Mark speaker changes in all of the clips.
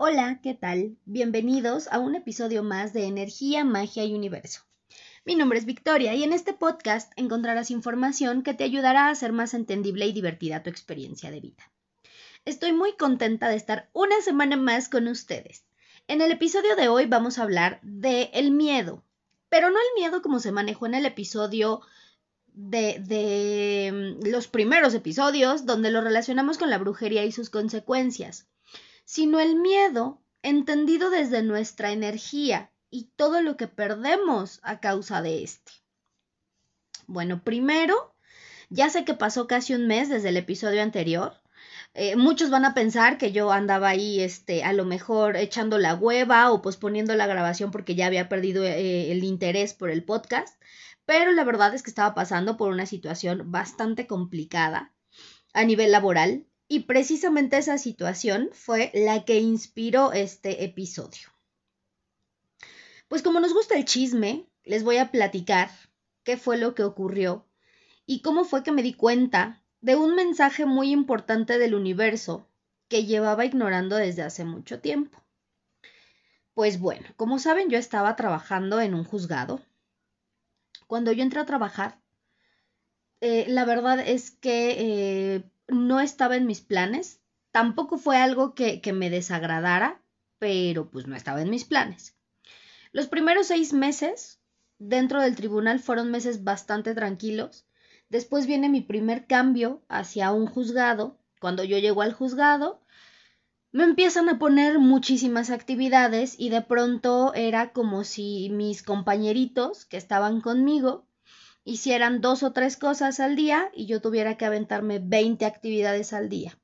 Speaker 1: Hola, ¿qué tal? Bienvenidos a un episodio más de Energía, Magia y Universo. Mi nombre es Victoria y en este podcast encontrarás información que te ayudará a hacer más entendible y divertida tu experiencia de vida. Estoy muy contenta de estar una semana más con ustedes. En el episodio de hoy vamos a hablar de el miedo, pero no el miedo como se manejó en el episodio de, de mm, los primeros episodios donde lo relacionamos con la brujería y sus consecuencias sino el miedo entendido desde nuestra energía y todo lo que perdemos a causa de este. Bueno, primero, ya sé que pasó casi un mes desde el episodio anterior. Eh, muchos van a pensar que yo andaba ahí, este, a lo mejor echando la hueva o posponiendo la grabación porque ya había perdido eh, el interés por el podcast, pero la verdad es que estaba pasando por una situación bastante complicada a nivel laboral y precisamente esa situación fue la que inspiró este episodio. Pues como nos gusta el chisme, les voy a platicar qué fue lo que ocurrió y cómo fue que me di cuenta de un mensaje muy importante del universo que llevaba ignorando desde hace mucho tiempo. Pues bueno, como saben, yo estaba trabajando en un juzgado. Cuando yo entré a trabajar, eh, la verdad es que eh, no estaba en mis planes. Tampoco fue algo que, me desagradara, pero pues no estaba en mis planes. Los primeros seis meses dentro del tribunal fueron meses bastante tranquilos. Después viene mi primer cambio hacia un juzgado. Cuando yo llego al juzgado, me empiezan a poner muchísimas actividades y de pronto era como si mis compañeritos que estaban conmigo hicieran dos o tres cosas al día y yo tuviera que aventarme 20 actividades al día.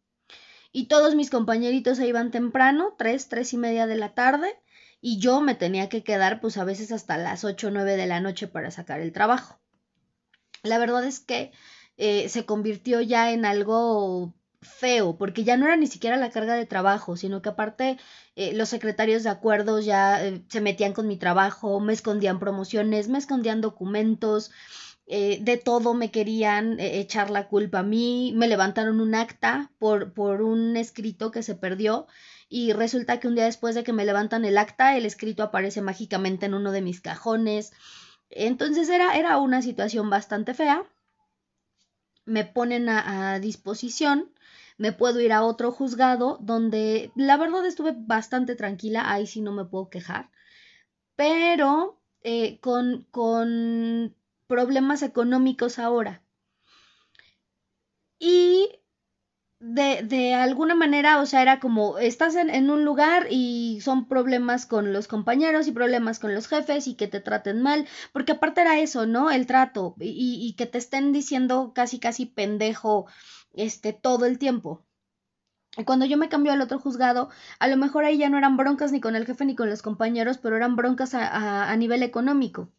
Speaker 1: Y todos mis compañeritos se iban temprano, tres, tres y media de la tarde, y yo me tenía que quedar pues a veces hasta las ocho o nueve de la noche para sacar el trabajo. La verdad es que eh, se convirtió ya en algo feo, porque ya no era ni siquiera la carga de trabajo, sino que aparte eh, los secretarios de acuerdos ya eh, se metían con mi trabajo, me escondían promociones, me escondían documentos, eh, de todo me querían eh, echar la culpa a mí, me levantaron un acta por, por un escrito que se perdió y resulta que un día después de que me levantan el acta, el escrito aparece mágicamente en uno de mis cajones. Entonces era, era una situación bastante fea. Me ponen a, disposición, me puedo ir a otro juzgado donde la verdad estuve bastante tranquila, ahí sí no me puedo quejar, pero eh, con, con problemas económicos ahora. Y de, de, alguna manera, o sea, era como, estás en, en, un lugar y son problemas con los compañeros y problemas con los jefes y que te traten mal, porque aparte era eso, ¿no? El trato y, y que te estén diciendo casi, casi pendejo, este, todo el tiempo. Cuando yo me cambió al otro juzgado, a lo mejor ahí ya no eran broncas ni con el jefe ni con los compañeros, pero eran broncas a, a nivel económico.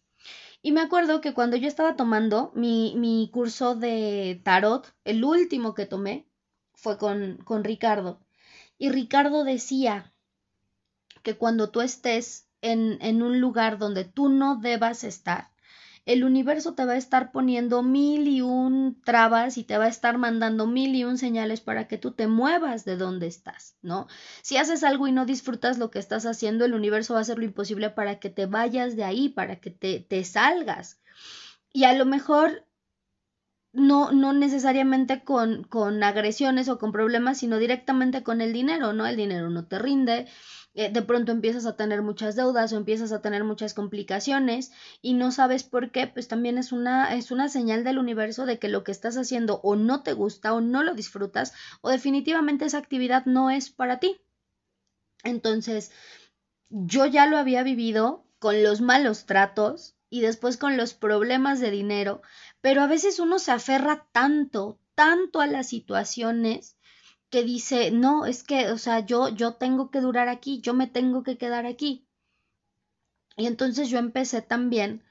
Speaker 1: Y me acuerdo que cuando yo estaba tomando mi, mi curso de tarot, el último que tomé fue con, con Ricardo. Y Ricardo decía que cuando tú estés en, en un lugar donde tú no debas estar, el universo te va a estar poniendo mil y un trabas y te va a estar mandando mil y un señales para que tú te muevas de donde estás, ¿no? Si haces algo y no disfrutas lo que estás haciendo, el universo va a hacer lo imposible para que te vayas de ahí, para que te, te salgas. Y a lo mejor no, no necesariamente con, con agresiones o con problemas, sino directamente con el dinero, ¿no? El dinero no te rinde, eh, de pronto empiezas a tener muchas deudas o empiezas a tener muchas complicaciones y no sabes por qué, pues también es una, es una señal del universo de que lo que estás haciendo o no te gusta o no lo disfrutas o definitivamente esa actividad no es para ti. Entonces, yo ya lo había vivido con los malos tratos y después con los problemas de dinero, pero a veces uno se aferra tanto, tanto a las situaciones que dice, no, es que, o sea, yo, yo tengo que durar aquí, yo me tengo que quedar aquí. Y entonces yo empecé también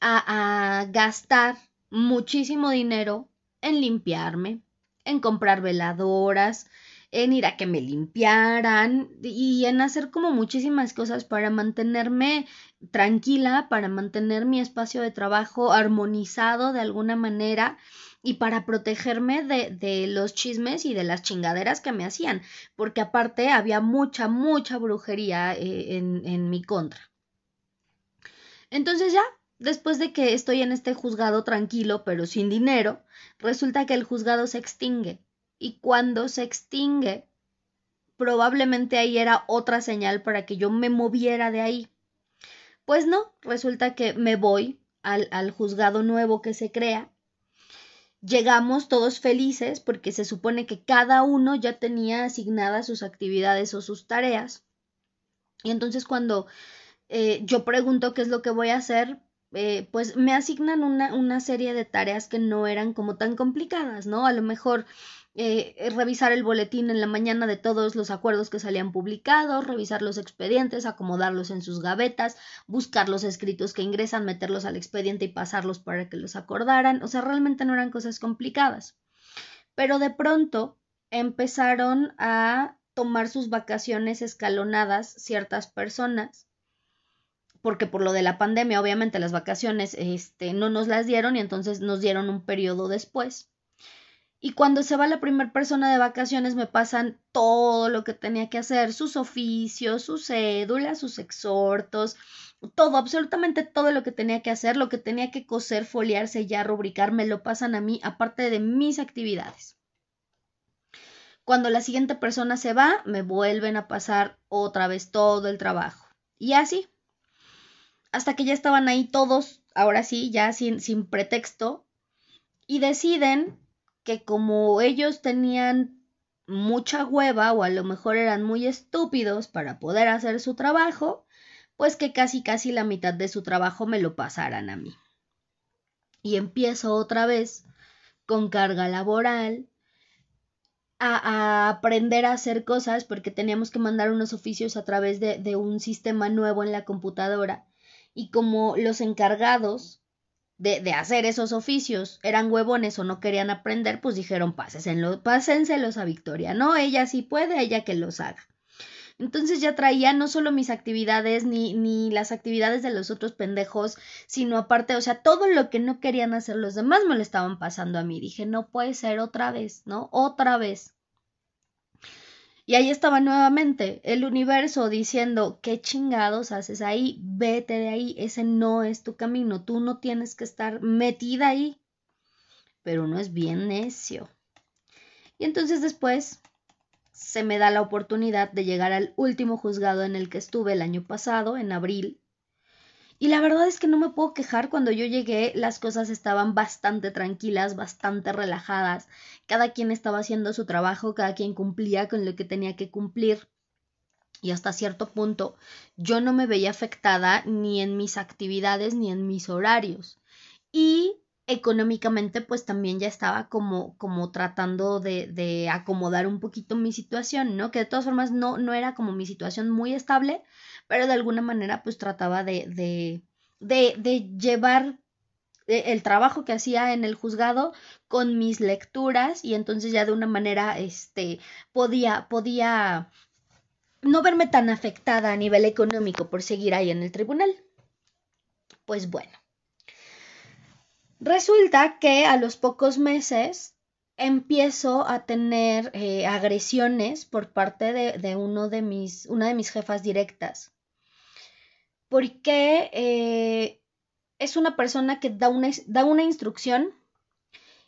Speaker 1: a, a gastar muchísimo dinero en limpiarme, en comprar veladoras, en ir a que me limpiaran y en hacer como muchísimas cosas para mantenerme tranquila, para mantener mi espacio de trabajo armonizado de alguna manera y para protegerme de, de, los chismes y de las chingaderas que me hacían, porque aparte había mucha, mucha brujería eh, en, en mi contra. Entonces ya, después de que estoy en este juzgado tranquilo pero sin dinero, resulta que el juzgado se extingue. Y cuando se extingue, probablemente ahí era otra señal para que yo me moviera de ahí. Pues no, resulta que me voy al, al juzgado nuevo que se crea llegamos todos felices porque se supone que cada uno ya tenía asignadas sus actividades o sus tareas. Y entonces cuando eh, yo pregunto qué es lo que voy a hacer, eh, pues me asignan una, una serie de tareas que no eran como tan complicadas, ¿no? A lo mejor eh, revisar el boletín en la mañana de todos los acuerdos que salían publicados, revisar los expedientes, acomodarlos en sus gavetas, buscar los escritos que ingresan, meterlos al expediente y pasarlos para que los acordaran. O sea, realmente no eran cosas complicadas. Pero de pronto empezaron a tomar sus vacaciones escalonadas ciertas personas porque por lo de la pandemia obviamente las vacaciones este no nos las dieron y entonces nos dieron un periodo después y cuando se va la primera persona de vacaciones me pasan todo lo que tenía que hacer, sus oficios, sus cédulas, sus exhortos, todo, absolutamente todo lo que tenía que hacer, lo que tenía que coser, foliar, sellar, rubricar, me lo pasan a mí, aparte de mis actividades. Cuando la siguiente persona se va, me vuelven a pasar otra vez todo el trabajo. Y así, hasta que ya estaban ahí todos, ahora sí, ya sin, sin pretexto, y deciden que como ellos tenían mucha hueva o a lo mejor eran muy estúpidos para poder hacer su trabajo, pues que casi casi la mitad de su trabajo me lo pasaran a mí. Y empiezo otra vez con carga laboral, a, aprender a hacer cosas porque teníamos que mandar unos oficios a través de, de un sistema nuevo en la computadora. Y como los encargados de, hacer esos oficios eran huevones o no querían aprender, pues dijeron pásenselos a Victoria, ¿no? Ella sí puede, ella que los haga. Entonces ya traía no solo mis actividades ni, ni las actividades de los otros pendejos, sino aparte, o sea, todo lo que no querían hacer los demás me lo estaban pasando a mí. Dije, no puede ser otra vez, ¿no? Otra vez. Y ahí estaba nuevamente el universo diciendo, ¿qué chingados haces ahí? Vete de ahí, ese no es tu camino, tú no tienes que estar metida ahí. Pero uno es bien necio. Y entonces después se me da la oportunidad de llegar al último juzgado en el que estuve el año pasado, en abril, y la verdad es que no me puedo quejar, cuando yo llegué las cosas estaban bastante tranquilas, bastante relajadas, cada quien estaba haciendo su trabajo, cada quien cumplía con lo que tenía que cumplir. Y hasta cierto punto yo no me veía afectada ni en mis actividades ni en mis horarios. Y económicamente pues también ya estaba como, como tratando de, de, acomodar un poquito mi situación, ¿no? Que de todas formas no, no era como mi situación muy estable, pero de alguna manera pues trataba de, de, de, de llevar eh, el trabajo que hacía en el juzgado con mis lecturas y entonces ya de una manera este podía podía no verme tan afectada a nivel económico por seguir ahí en el tribunal. Pues bueno. Resulta que a los pocos meses empiezo a tener eh, agresiones por parte de, de, uno de mis, una de mis jefas directas porque eh, es una persona que da una, da una instrucción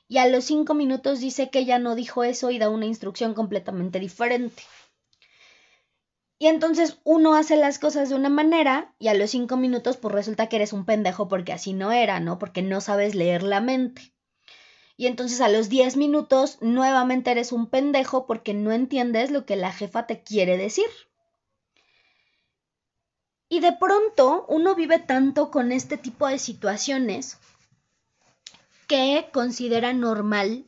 Speaker 1: y a los cinco minutos dice que ella no dijo eso y da una instrucción completamente diferente. Y entonces uno hace las cosas de una manera y a los cinco minutos pues resulta que eres un pendejo porque así no era, ¿no? Porque no sabes leer la mente. Y entonces a los diez minutos nuevamente eres un pendejo porque no entiendes lo que la jefa te quiere decir. Y de pronto uno vive tanto con este tipo de situaciones que considera normal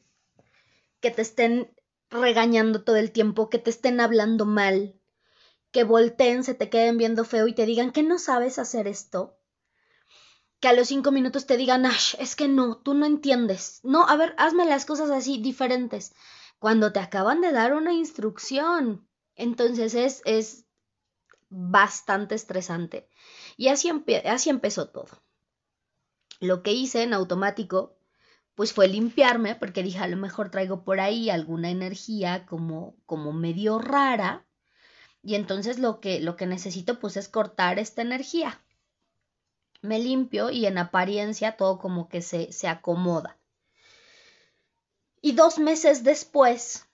Speaker 1: que te estén regañando todo el tiempo, que te estén hablando mal, que volteen, se te queden viendo feo y te digan que no sabes hacer esto. Que a los cinco minutos te digan, es que no, tú no entiendes. No, a ver, hazme las cosas así diferentes. Cuando te acaban de dar una instrucción. Entonces es, es bastante estresante. Y así, así empezó todo. Lo que hice en automático pues fue limpiarme porque dije a lo mejor traigo por ahí alguna energía como como medio rara y entonces lo que lo que necesito pues es cortar esta energía. Me limpio y en apariencia todo como que se, se acomoda. Y dos meses después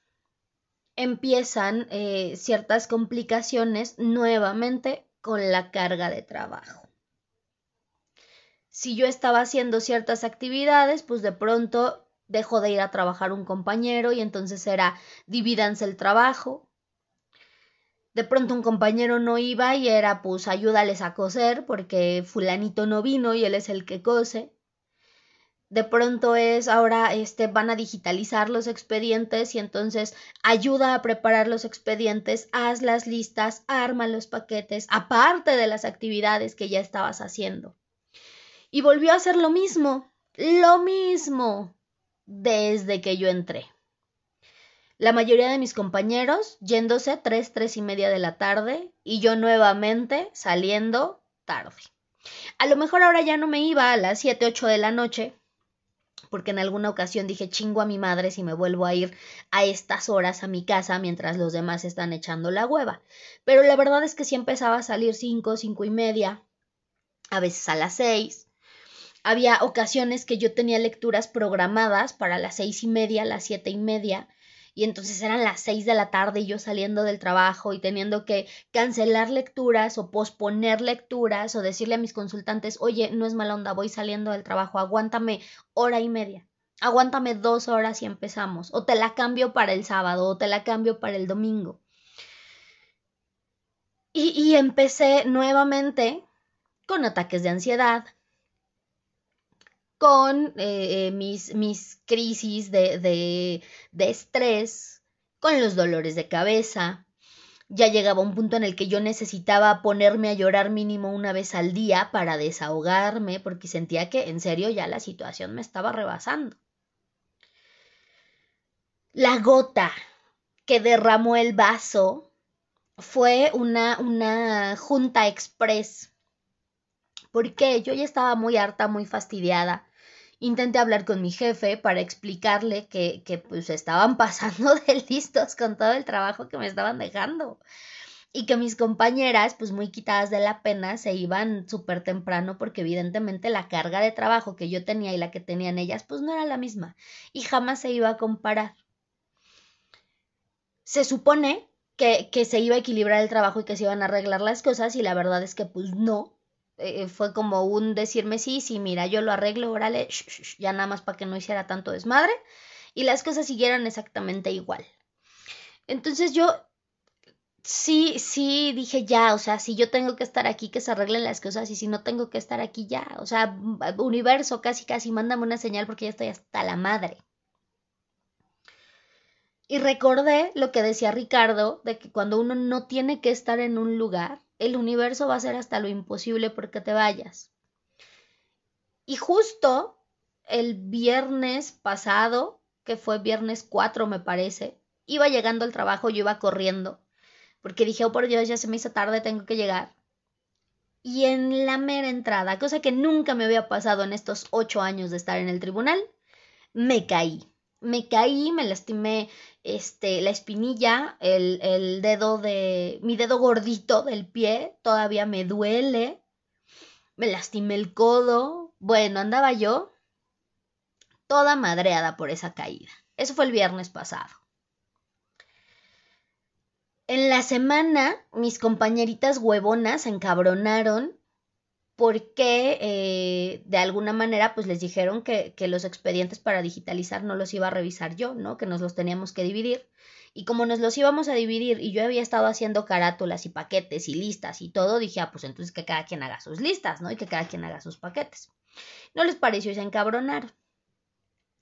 Speaker 1: empiezan eh, ciertas complicaciones nuevamente con la carga de trabajo si yo estaba haciendo ciertas actividades, pues de pronto dejó de ir a trabajar un compañero y entonces era divídanse el trabajo. De pronto un compañero no iba y era pues ayúdales a coser porque fulanito no vino y él es el que cose. De pronto es ahora este van a digitalizar los expedientes y entonces ayuda a preparar los expedientes, haz las listas, arma los paquetes, aparte de las actividades que ya estabas haciendo. Y volvió a hacer lo mismo, lo mismo, desde que yo entré. La mayoría de mis compañeros yéndose tres, tres y media de la tarde y yo nuevamente saliendo tarde. A lo mejor ahora ya no me iba a las siete, ocho de la noche, porque en alguna ocasión dije chingo a mi madre si me vuelvo a ir a estas horas a mi casa mientras los demás están echando la hueva. Pero la verdad es que sí empezaba a salir cinco, cinco y media, a veces a las seis, había ocasiones que yo tenía lecturas programadas para las seis y media, las siete y media, y entonces eran las seis de la tarde y yo saliendo del trabajo y teniendo que cancelar lecturas o posponer lecturas o decirle a mis consultantes, oye, no es mala onda, voy saliendo del trabajo, aguántame hora y media, aguántame dos horas y empezamos, o te la cambio para el sábado, o te la cambio para el domingo. Y, y empecé nuevamente con ataques de ansiedad, con eh, eh, mis, mis, crisis de, de, de estrés, con los dolores de cabeza. Ya llegaba un punto en el que yo necesitaba ponerme a llorar mínimo una vez al día para desahogarme, porque sentía que en serio ya la situación me estaba rebasando. La gota que derramó el vaso fue una, una junta express. Porque yo ya estaba muy harta, muy fastidiada Intenté hablar con mi jefe para explicarle que, que pues estaban pasando de listos con todo el trabajo que me estaban dejando y que mis compañeras, pues muy quitadas de la pena, se iban súper temprano porque evidentemente la carga de trabajo que yo tenía y la que tenían ellas, pues no era la misma y jamás se iba a comparar. Se supone que, que se iba a equilibrar el trabajo y que se iban a arreglar las cosas y la verdad es que pues no, eh, fue como un decirme sí, sí, mira, yo lo arreglo, órale, ya nada más para que no hiciera tanto desmadre y las cosas siguieran exactamente igual. Entonces yo sí, sí dije ya, o sea, si yo tengo que estar aquí, que se arreglen las cosas y si no tengo que estar aquí ya, o sea, universo, casi, casi, mándame una señal porque ya estoy hasta la madre. Y recordé lo que decía Ricardo, de que cuando uno no tiene que estar en un lugar, el universo va a hacer hasta lo imposible porque te vayas. Y justo el viernes pasado, que fue viernes 4 me parece, iba llegando al trabajo, yo iba corriendo, porque dije, oh por Dios, ya se me hizo tarde, tengo que llegar. Y en la mera entrada, cosa que nunca me había pasado en estos ocho años de estar en el tribunal, me caí me caí, me lastimé este, la espinilla, el, el dedo de, mi dedo gordito del pie, todavía me duele, me lastimé el codo, bueno, andaba yo toda madreada por esa caída. Eso fue el viernes pasado. En la semana, mis compañeritas huevonas se encabronaron porque eh, de alguna manera pues les dijeron que, los expedientes para digitalizar no los iba a revisar yo, ¿no? Que nos los teníamos que dividir. Y como nos los íbamos a dividir y yo había estado haciendo carátulas y paquetes y listas y todo, dije, ah, pues entonces que cada quien haga sus listas, ¿no? Y que cada quien haga sus paquetes. No les pareció y se encabronaron.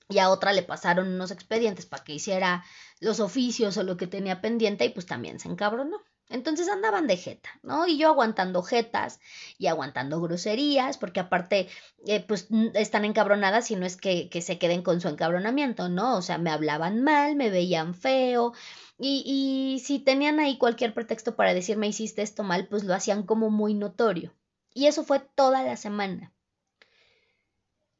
Speaker 1: Y a otra le pasaron unos expedientes para que hiciera los oficios o lo que tenía pendiente y pues también se encabronó. Entonces andaban de jeta, ¿no? Y yo aguantando jetas y aguantando groserías, porque aparte, eh, pues están encabronadas y no es que, se queden con su encabronamiento, ¿no? O sea, me hablaban mal, me veían feo, y, y si tenían ahí cualquier pretexto para decirme hiciste esto mal, pues lo hacían como muy notorio. Y eso fue toda la semana.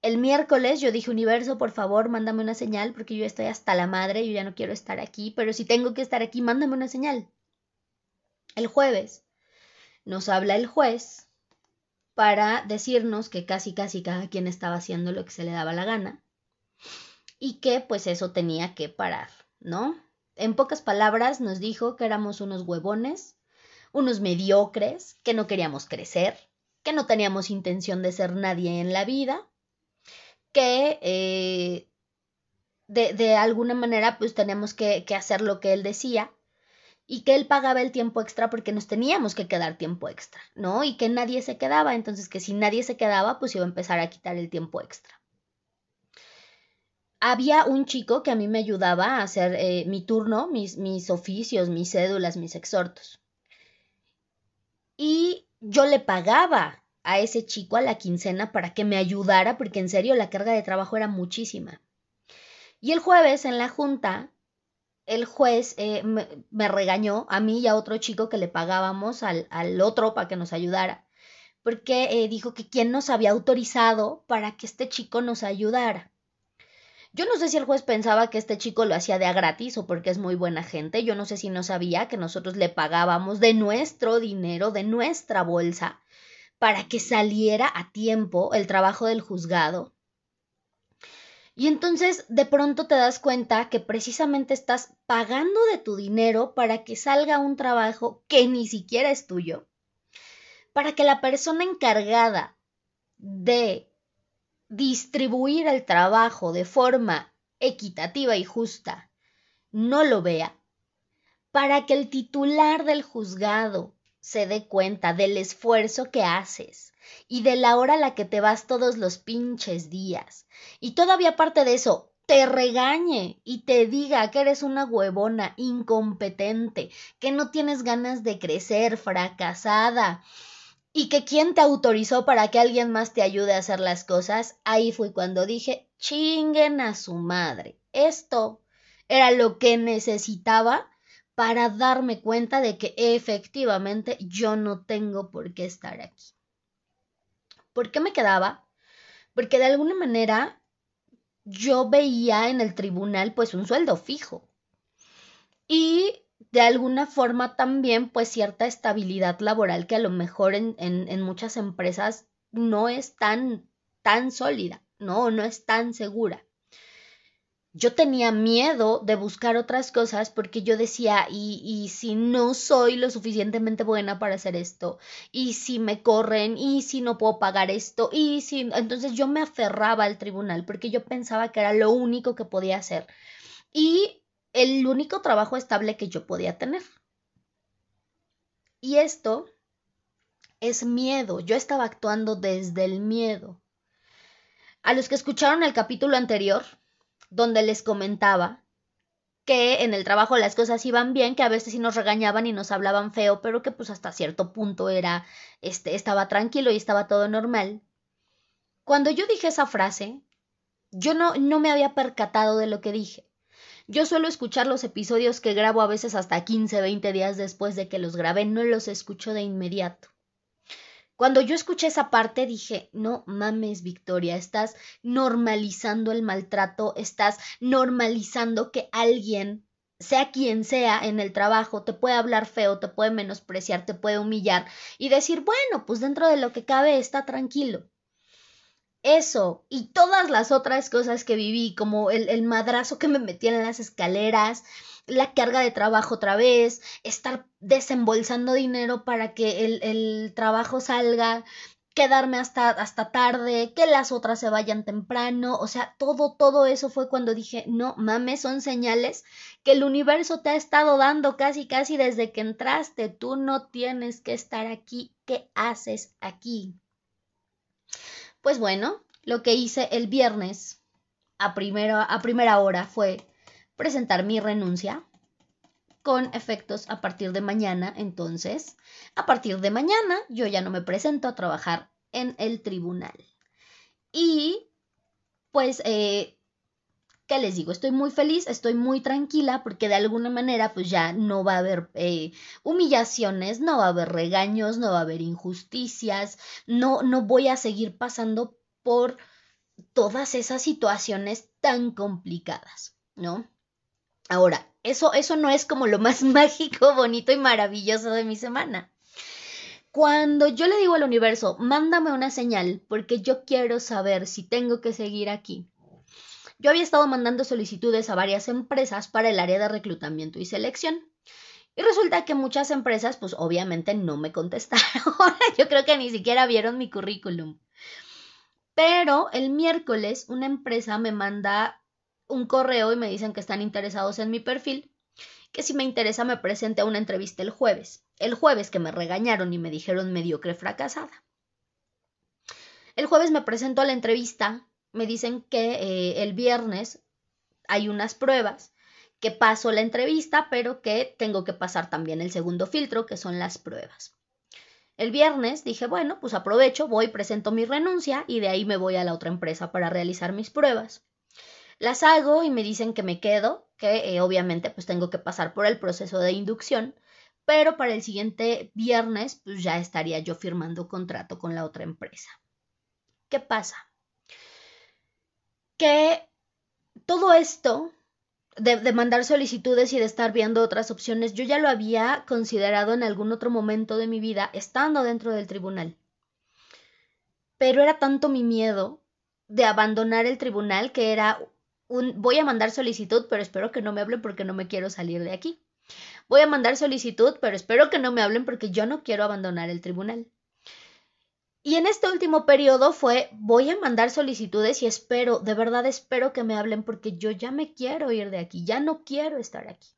Speaker 1: el miércoles yo dije, universo, por favor, mándame una señal porque yo estoy hasta la madre, yo ya no quiero estar aquí, pero si tengo que estar aquí, mándame una señal. El jueves nos habla el juez para decirnos que casi casi cada quien estaba haciendo lo que se le daba la gana y que pues eso tenía que parar, ¿no? En pocas palabras nos dijo que éramos unos huevones, unos mediocres, que no queríamos crecer, que no teníamos intención de ser nadie en la vida, que eh, de, de, alguna manera pues teníamos que, que hacer lo que él decía y que él pagaba el tiempo extra porque nos teníamos que quedar tiempo extra, ¿no? Y que nadie se quedaba, entonces que si nadie se quedaba, pues iba a empezar a quitar el tiempo extra. Había un chico que a mí me ayudaba a hacer eh, mi turno, mis, mis oficios, mis cédulas, mis exhortos. Y yo le pagaba a ese chico a la quincena para que me ayudara, porque en serio la carga de trabajo era muchísima. Y el jueves en la junta el juez eh, me, regañó a mí y a otro chico que le pagábamos al, otro para que nos ayudara, porque eh, dijo que quién nos había autorizado para que este chico nos ayudara. Yo no sé si el juez pensaba que este chico lo hacía de a gratis o porque es muy buena gente, yo no sé si no sabía que nosotros le pagábamos de nuestro dinero, de nuestra bolsa, para que saliera a tiempo el trabajo del juzgado y entonces de pronto te das cuenta que precisamente estás pagando de tu dinero para que salga un trabajo que ni siquiera es tuyo, para que la persona encargada de distribuir el trabajo de forma equitativa y justa no lo vea, para que el titular del juzgado se dé cuenta del esfuerzo que haces y de la hora a la que te vas todos los pinches días. Y todavía aparte de eso, te regañe y te diga que eres una huevona incompetente, que no tienes ganas de crecer, fracasada, y que quién te autorizó para que alguien más te ayude a hacer las cosas, ahí fue cuando dije, chinguen a su madre. Esto era lo que necesitaba para darme cuenta de que efectivamente yo no tengo por qué estar aquí. ¿Por qué me quedaba? Porque de alguna manera yo veía en el tribunal pues un sueldo fijo y de alguna forma también pues cierta estabilidad laboral que a lo mejor en, en, en muchas empresas no es tan, tan sólida, ¿no? No es tan segura yo tenía miedo de buscar otras cosas porque yo decía, y, y, si no soy lo suficientemente buena para hacer esto, y si me corren, y si no puedo pagar esto, y si... Entonces yo me aferraba al tribunal porque yo pensaba que era lo único que podía hacer y el único trabajo estable que yo podía tener. Y esto es miedo, yo estaba actuando desde el miedo. A los que escucharon el capítulo anterior, donde les comentaba que en el trabajo las cosas iban bien, que a veces sí nos regañaban y nos hablaban feo, pero que pues hasta cierto punto era, este, estaba tranquilo y estaba todo normal. Cuando yo dije esa frase, yo no, no me había percatado de lo que dije. Yo suelo escuchar los episodios que grabo a veces hasta 15, 20 días después de que los grabé, no los escucho de inmediato. Cuando yo escuché esa parte dije, no mames, Victoria, estás normalizando el maltrato, estás normalizando que alguien, sea quien sea en el trabajo, te puede hablar feo, te puede menospreciar, te puede humillar y decir, bueno, pues dentro de lo que cabe está tranquilo. Eso y todas las otras cosas que viví, como el, el madrazo que me metí en las escaleras, la carga de trabajo otra vez, estar desembolsando dinero para que el, el trabajo salga, quedarme hasta, hasta tarde, que las otras se vayan temprano, o sea, todo, todo eso fue cuando dije, no mames, son señales que el universo te ha estado dando casi, casi desde que entraste, tú no tienes que estar aquí, ¿qué haces aquí? Pues bueno, lo que hice el viernes a primera, a primera hora fue presentar mi renuncia con efectos a partir de mañana. Entonces, a partir de mañana yo ya no me presento a trabajar en el tribunal. Y pues, eh, ¿qué les digo? Estoy muy feliz, estoy muy tranquila porque de alguna manera pues ya no va a haber eh, humillaciones, no va a haber regaños, no va a haber injusticias, no, no voy a seguir pasando por todas esas situaciones tan complicadas, ¿no? Ahora, eso, eso no es como lo más mágico, bonito y maravilloso de mi semana. Cuando yo le digo al universo, mándame una señal porque yo quiero saber si tengo que seguir aquí. Yo había estado mandando solicitudes a varias empresas para el área de reclutamiento y selección. Y resulta que muchas empresas, pues obviamente no me contestaron. yo creo que ni siquiera vieron mi currículum. Pero el miércoles una empresa me manda un correo y me dicen que están interesados en mi perfil, que si me interesa me presente a una entrevista el jueves el jueves que me regañaron y me dijeron mediocre fracasada. El jueves me presento a la entrevista, me dicen que eh, el viernes hay unas pruebas, que paso la entrevista, pero que tengo que pasar también el segundo filtro, que son las pruebas. El viernes dije, bueno, pues aprovecho, voy, presento mi renuncia y de ahí me voy a la otra empresa para realizar mis pruebas. Las hago y me dicen que me quedo, que eh, obviamente pues tengo que pasar por el proceso de inducción pero para el siguiente viernes pues ya estaría yo firmando contrato con la otra empresa. ¿Qué pasa? Que todo esto de, mandar solicitudes y de estar viendo otras opciones, yo ya lo había considerado en algún otro momento de mi vida estando dentro del tribunal. Pero era tanto mi miedo de abandonar el tribunal que era un voy a mandar solicitud, pero espero que no me hablen porque no me quiero salir de aquí. Voy a mandar solicitud, pero espero que no me hablen porque yo no quiero abandonar el tribunal. Y en este último periodo fue, voy a mandar solicitudes y espero, de verdad espero que me hablen porque yo ya me quiero ir de aquí, ya no quiero estar aquí.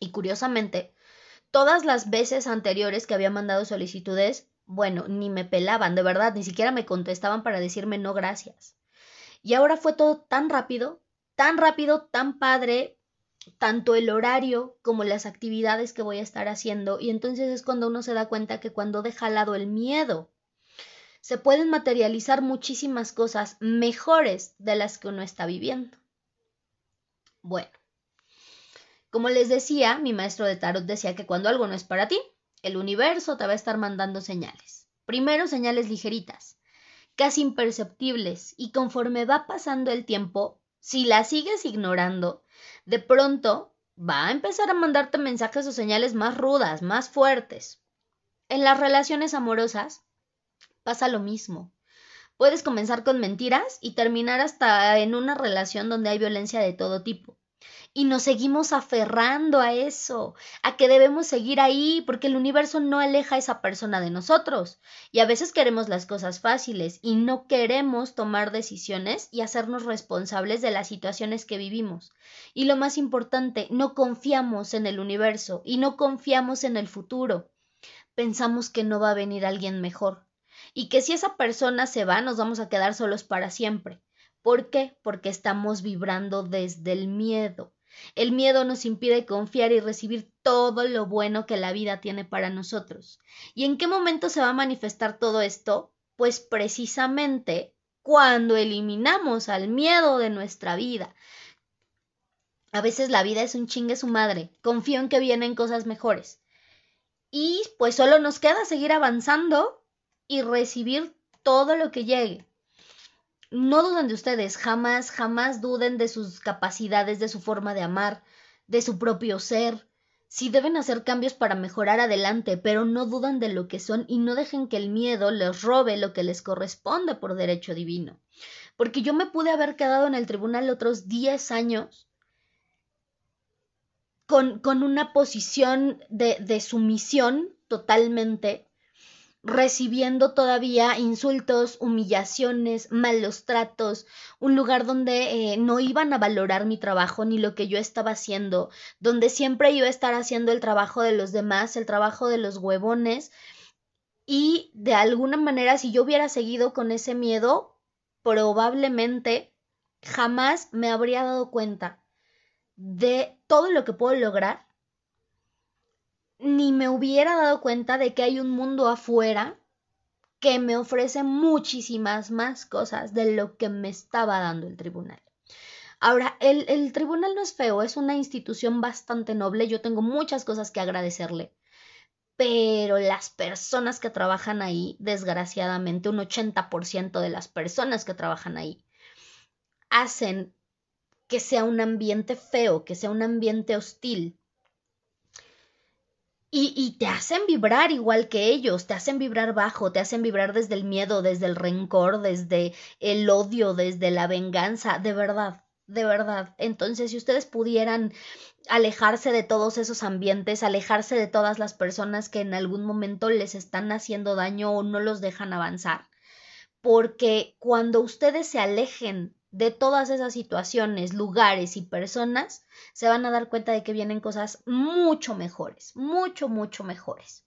Speaker 1: Y curiosamente, todas las veces anteriores que había mandado solicitudes, bueno, ni me pelaban, de verdad, ni siquiera me contestaban para decirme no gracias. Y ahora fue todo tan rápido, tan rápido, tan padre, tanto el horario como las actividades que voy a estar haciendo y entonces es cuando uno se da cuenta que cuando deja al lado el miedo se pueden materializar muchísimas cosas mejores de las que uno está viviendo. Bueno, como les decía, mi maestro de tarot decía que cuando algo no es para ti, el universo te va a estar mandando señales. Primero señales ligeritas, casi imperceptibles, y conforme va pasando el tiempo, si las sigues ignorando, de pronto va a empezar a mandarte mensajes o señales más rudas, más fuertes. En las relaciones amorosas pasa lo mismo. Puedes comenzar con mentiras y terminar hasta en una relación donde hay violencia de todo tipo y nos seguimos aferrando a eso, a que debemos seguir ahí, porque el universo no aleja a esa persona de nosotros. Y a veces queremos las cosas fáciles y no queremos tomar decisiones y hacernos responsables de las situaciones que vivimos. Y lo más importante, no confiamos en el universo y no confiamos en el futuro. Pensamos que no va a venir alguien mejor y que si esa persona se va nos vamos a quedar solos para siempre. ¿Por qué? Porque estamos vibrando desde el miedo. El miedo nos impide confiar y recibir todo lo bueno que la vida tiene para nosotros. ¿Y en qué momento se va a manifestar todo esto? Pues precisamente cuando eliminamos al miedo de nuestra vida. A veces la vida es un chingue su madre. Confío en que vienen cosas mejores. Y pues solo nos queda seguir avanzando y recibir todo lo que llegue no duden de ustedes, jamás, jamás duden de sus capacidades, de su forma de amar, de su propio ser. Sí deben hacer cambios para mejorar adelante, pero no dudan de lo que son y no dejen que el miedo les robe lo que les corresponde por derecho divino. Porque yo me pude haber quedado en el tribunal otros 10 años con, con una posición de, de sumisión totalmente recibiendo todavía insultos, humillaciones, malos tratos, un lugar donde eh, no iban a valorar mi trabajo ni lo que yo estaba haciendo, donde siempre iba a estar haciendo el trabajo de los demás, el trabajo de los huevones, y de alguna manera si yo hubiera seguido con ese miedo, probablemente jamás me habría dado cuenta de todo lo que puedo lograr ni me hubiera dado cuenta de que hay un mundo afuera que me ofrece muchísimas más cosas de lo que me estaba dando el tribunal. Ahora, el, el, tribunal no es feo, es una institución bastante noble, yo tengo muchas cosas que agradecerle, pero las personas que trabajan ahí, desgraciadamente, un 80% de las personas que trabajan ahí, hacen que sea un ambiente feo, que sea un ambiente hostil. Y, te hacen vibrar igual que ellos, te hacen vibrar bajo, te hacen vibrar desde el miedo, desde el rencor, desde el odio, desde la venganza, de verdad, de verdad. Entonces, si ustedes pudieran alejarse de todos esos ambientes, alejarse de todas las personas que en algún momento les están haciendo daño o no los dejan avanzar, porque cuando ustedes se alejen de todas esas situaciones, lugares y personas, se van a dar cuenta de que vienen cosas mucho mejores, mucho, mucho mejores.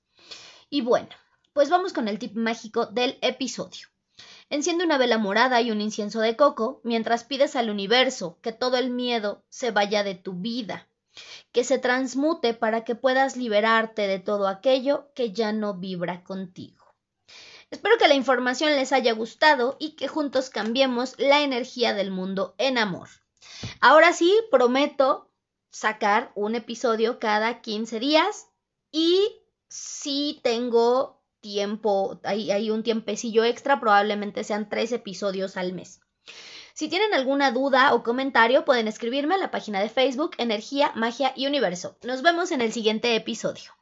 Speaker 1: Y bueno, pues vamos con el tip mágico del episodio. Enciende una vela morada y un incienso de coco mientras pides al universo que todo el miedo se vaya de tu vida, que se transmute para que puedas liberarte de todo aquello que ya no vibra contigo. Espero que la información les haya gustado y que juntos cambiemos la energía del mundo en amor. Ahora sí, prometo sacar un episodio cada 15 días y si tengo tiempo, hay, un tiempecillo extra, probablemente sean tres episodios al mes. Si tienen alguna duda o comentario, pueden escribirme a la página de Facebook Energía, Magia y Universo. Nos vemos en el siguiente episodio.